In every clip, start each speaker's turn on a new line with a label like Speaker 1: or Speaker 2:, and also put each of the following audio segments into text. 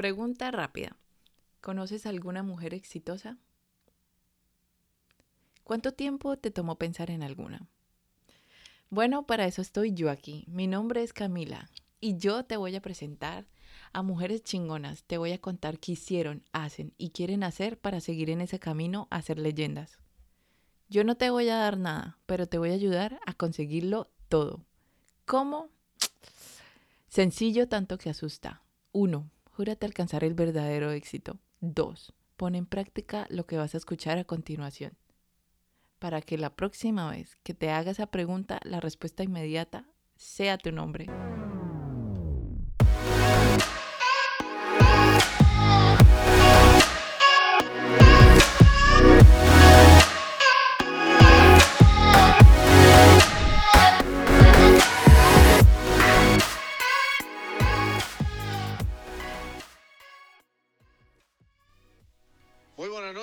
Speaker 1: Pregunta rápida. ¿Conoces alguna mujer exitosa? ¿Cuánto tiempo te tomó pensar en alguna? Bueno, para eso estoy yo aquí. Mi nombre es Camila y yo te voy a presentar a mujeres chingonas. Te voy a contar qué hicieron, hacen y quieren hacer para seguir en ese camino a ser leyendas. Yo no te voy a dar nada, pero te voy a ayudar a conseguirlo todo. ¿Cómo? Sencillo tanto que asusta. 1. Alcanzar el verdadero éxito. 2. Pon en práctica lo que vas a escuchar a continuación. Para que la próxima vez que te haga esa pregunta, la respuesta inmediata sea tu nombre.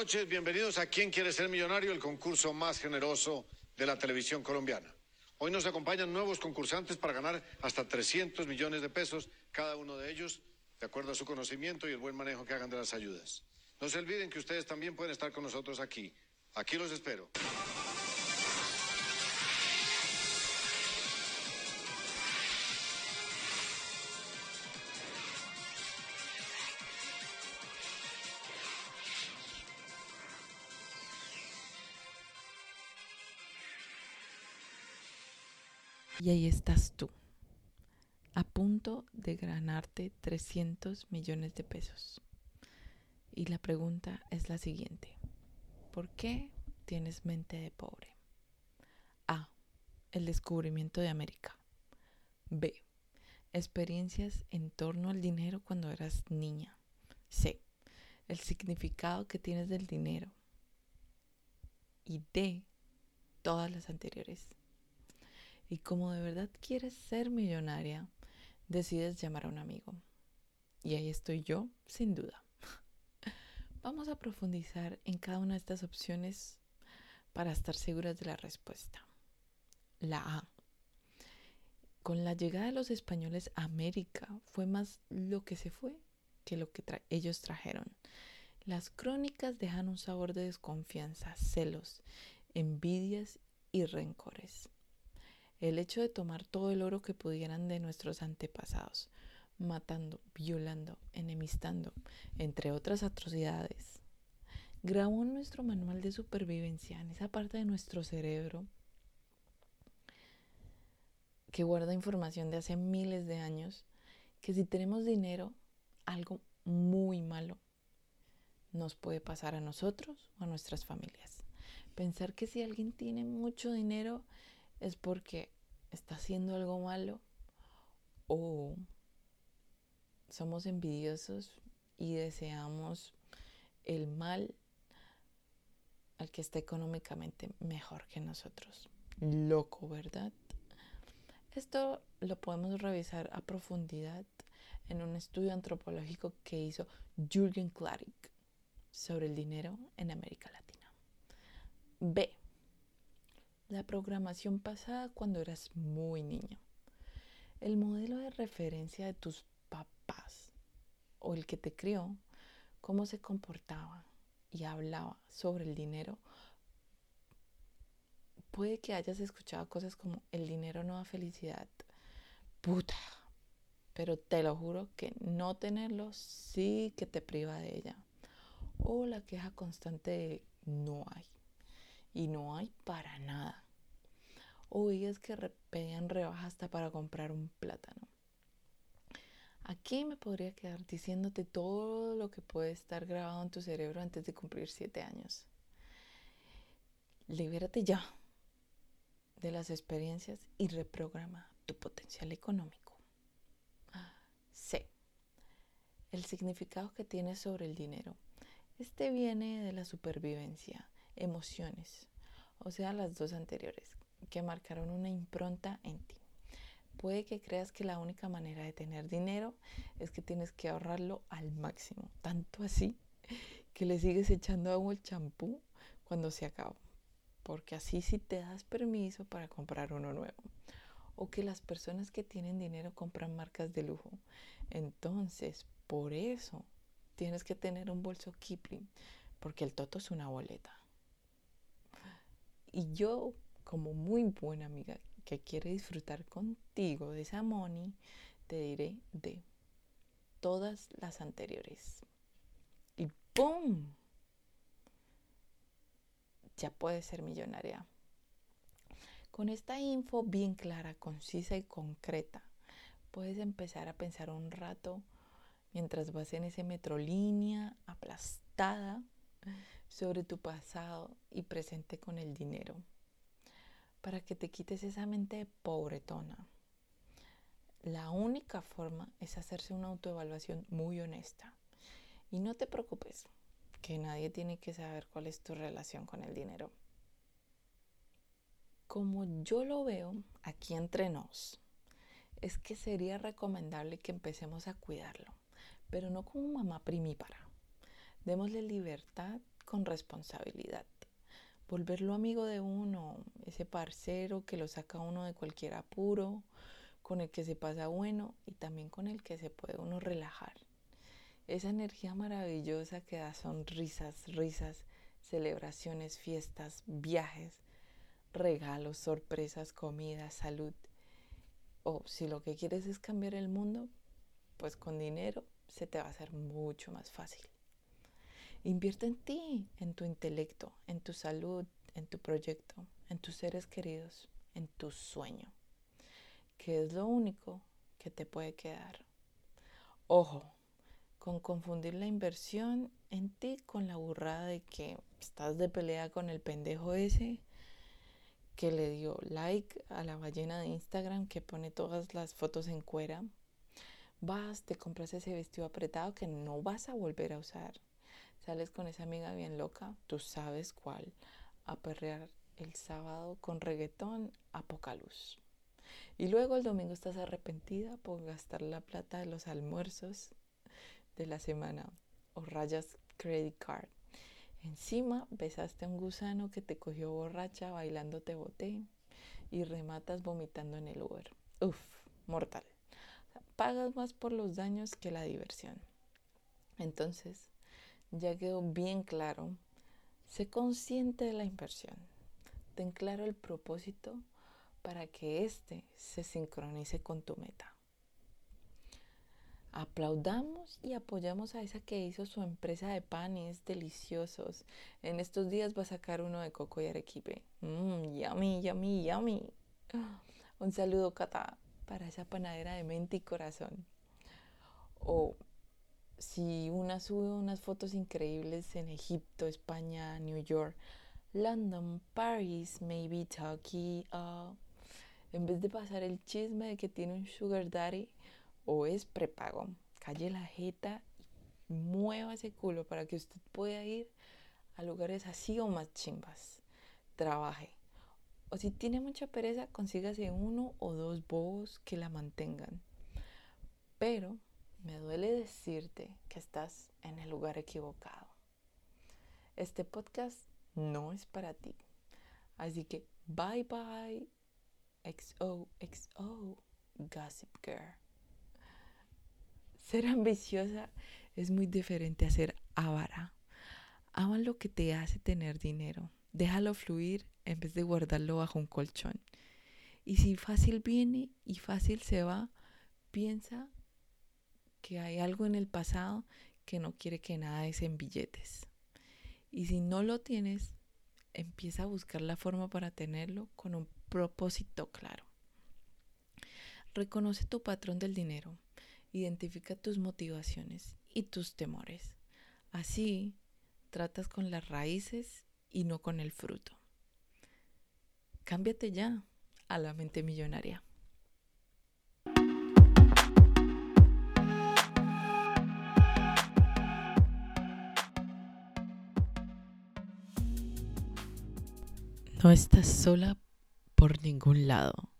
Speaker 2: Noches, bienvenidos a ¿Quién quiere ser millonario? El concurso más generoso de la televisión colombiana. Hoy nos acompañan nuevos concursantes para ganar hasta 300 millones de pesos, cada uno de ellos de acuerdo a su conocimiento y el buen manejo que hagan de las ayudas. No se olviden que ustedes también pueden estar con nosotros aquí. Aquí los espero.
Speaker 1: Y ahí estás tú, a punto de ganarte 300 millones de pesos. Y la pregunta es la siguiente. ¿Por qué tienes mente de pobre? A. El descubrimiento de América. B. Experiencias en torno al dinero cuando eras niña. C. El significado que tienes del dinero. Y D. Todas las anteriores. Y como de verdad quieres ser millonaria, decides llamar a un amigo. Y ahí estoy yo, sin duda. Vamos a profundizar en cada una de estas opciones para estar seguras de la respuesta. La A. Con la llegada de los españoles a América fue más lo que se fue que lo que ellos trajeron. Las crónicas dejan un sabor de desconfianza, celos, envidias y rencores el hecho de tomar todo el oro que pudieran de nuestros antepasados, matando, violando, enemistando, entre otras atrocidades, grabó en nuestro manual de supervivencia, en esa parte de nuestro cerebro que guarda información de hace miles de años, que si tenemos dinero, algo muy malo nos puede pasar a nosotros o a nuestras familias. Pensar que si alguien tiene mucho dinero, es porque está haciendo algo malo o somos envidiosos y deseamos el mal al que está económicamente mejor que nosotros. Loco, ¿verdad? Esto lo podemos revisar a profundidad en un estudio antropológico que hizo Jürgen Klarik sobre el dinero en América Latina. B la programación pasada cuando eras muy niño. El modelo de referencia de tus papás o el que te crió, cómo se comportaba y hablaba sobre el dinero, puede que hayas escuchado cosas como el dinero no da felicidad. Puta. Pero te lo juro que no tenerlo sí que te priva de ella. O la queja constante de no hay y no hay para nada. O es que pedían rebaja hasta para comprar un plátano. Aquí me podría quedar diciéndote todo lo que puede estar grabado en tu cerebro antes de cumplir siete años. Libérate ya de las experiencias y reprograma tu potencial económico. C. El significado que tienes sobre el dinero. Este viene de la supervivencia emociones, o sea, las dos anteriores, que marcaron una impronta en ti. Puede que creas que la única manera de tener dinero es que tienes que ahorrarlo al máximo, tanto así que le sigues echando agua al champú cuando se acaba, porque así sí te das permiso para comprar uno nuevo. O que las personas que tienen dinero compran marcas de lujo. Entonces, Por eso tienes que tener un bolso Kipling, porque el toto es una boleta. Y yo, como muy buena amiga que quiere disfrutar contigo de esa money, te diré de todas las anteriores. Y ¡pum! Ya puedes ser millonaria. Con esta info bien clara, concisa y concreta, puedes empezar a pensar un rato mientras vas en ese metrolínea aplastada sobre tu pasado y presente con el dinero, para que te quites esa mente pobretona. La única forma es hacerse una autoevaluación muy honesta. Y no te preocupes, que nadie tiene que saber cuál es tu relación con el dinero. Como yo lo veo aquí entre nos, es que sería recomendable que empecemos a cuidarlo, pero no como mamá primípara. Démosle libertad con responsabilidad. Volverlo amigo de uno, ese parcero que lo saca uno de cualquier apuro, con el que se pasa bueno y también con el que se puede uno relajar. Esa energía maravillosa que da sonrisas, risas, celebraciones, fiestas, viajes, regalos, sorpresas, comida, salud. O si lo que quieres es cambiar el mundo, pues con dinero se te va a hacer mucho más fácil. Invierte en ti, en tu intelecto, en tu salud, en tu proyecto, en tus seres queridos, en tu sueño, que es lo único que te puede quedar. Ojo, con confundir la inversión en ti con la burrada de que estás de pelea con el pendejo ese que le dio like a la ballena de Instagram que pone todas las fotos en cuera. Vas, te compras ese vestido apretado que no vas a volver a usar Sales con esa amiga bien loca, tú sabes cuál, a perrear el sábado con reggaetón a poca luz. Y luego el domingo estás arrepentida por gastar la plata de los almuerzos de la semana o rayas credit card. Encima besaste a un gusano que te cogió borracha bailando te boté y rematas vomitando en el Uber. Uf, mortal. pagas más por los daños que la diversión. Entonces, ya quedó bien claro, sé consciente de la inversión. Ten claro el propósito para que éste se sincronice con tu meta. Aplaudamos y apoyamos a esa que hizo su empresa de panes deliciosos. En estos días va a sacar uno de coco y arequipe. Mmm, yummy, yummy, yummy. Un saludo, Cata, para esa panadera de mente y corazón. O si una sube unas fotos increíbles en Egipto, España, New York, London, Paris, maybe Turkey, uh, en vez de pasar el chisme de que tiene un sugar daddy o es prepago, calle la jeta y mueva ese culo para que usted pueda ir a lugares así o más chimbas. Trabaje. O si tiene mucha pereza, consígase uno o dos bobos que la mantengan. Pero me duele decirte que estás en el lugar equivocado. Este podcast no es para ti. Así que bye bye. XOXO Gossip Girl. Ser ambiciosa es muy diferente a ser avara. Ama lo que te hace tener dinero. Déjalo fluir en vez de guardarlo bajo un colchón. Y si fácil viene y fácil se va, piensa que hay algo en el pasado que no quiere que nada es en billetes. Y si no lo tienes, empieza a buscar la forma para tenerlo con un propósito claro. Reconoce tu patrón del dinero, identifica tus motivaciones y tus temores. Así tratas con las raíces y no con el fruto. Cámbiate ya a la mente millonaria. No estás sola por ningún lado.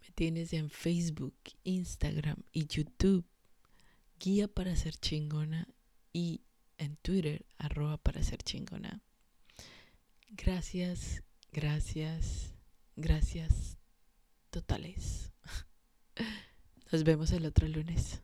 Speaker 1: Me tienes en Facebook, Instagram y YouTube. Guía para ser chingona y en Twitter, arroba para ser chingona. Gracias, gracias, gracias totales. Nos vemos el otro lunes.